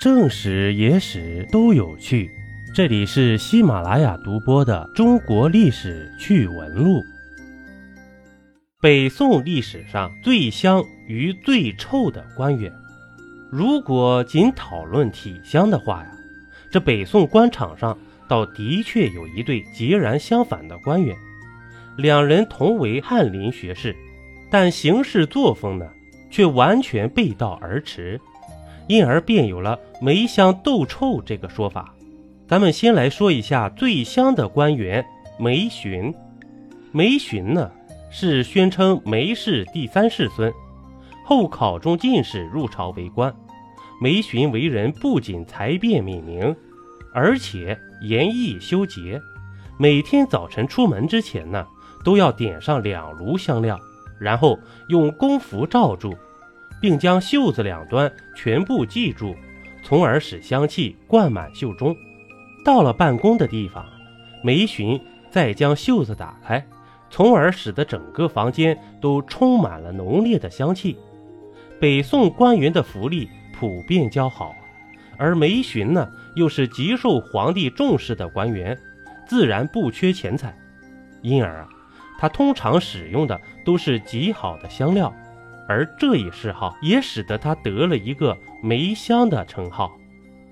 正史、野史都有趣。这里是喜马拉雅独播的《中国历史趣闻录》。北宋历史上最香与最臭的官员，如果仅讨论体香的话呀，这北宋官场上倒的确有一对截然相反的官员，两人同为翰林学士，但行事作风呢，却完全背道而驰。因而便有了“梅香豆臭”这个说法。咱们先来说一下最香的官员梅询。梅询呢是宣称梅氏第三世孙，后考中进士，入朝为官。梅询为人不仅才辩敏明，而且严毅修洁。每天早晨出门之前呢，都要点上两炉香料，然后用公符罩住。并将袖子两端全部系住，从而使香气灌满袖中。到了办公的地方，梅询再将袖子打开，从而使得整个房间都充满了浓烈的香气。北宋官员的福利普遍较好，而梅询呢，又是极受皇帝重视的官员，自然不缺钱财，因而啊，他通常使用的都是极好的香料。而这一嗜好也使得他得了一个“梅香”的称号。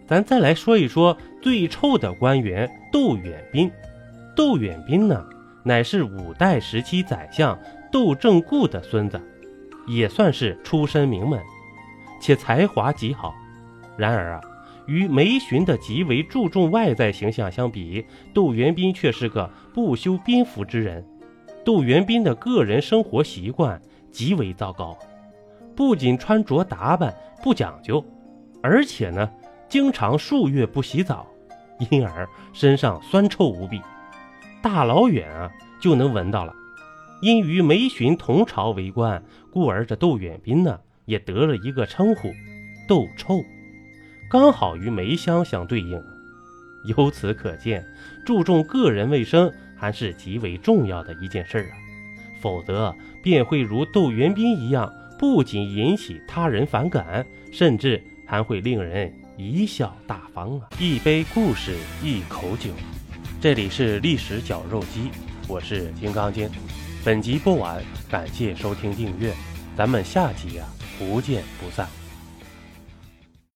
咱再来说一说最臭的官员窦远宾。窦远宾呢，乃是五代时期宰相窦正固的孙子，也算是出身名门，且才华极好。然而啊，与梅询的极为注重外在形象相比，窦元斌却是个不修边幅之人。窦元斌的个人生活习惯极为糟糕。不仅穿着打扮不讲究，而且呢，经常数月不洗澡，因而身上酸臭无比，大老远啊就能闻到了。因与梅询同朝为官，故而这窦远宾呢也得了一个称呼“窦臭”，刚好与梅香相对应。由此可见，注重个人卫生还是极为重要的一件事啊，否则便会如窦元宾一样。不仅引起他人反感，甚至还会令人贻笑大方啊！一杯故事，一口酒，这里是历史绞肉机，我是金刚经。本集播完，感谢收听订阅，咱们下集啊，不见不散。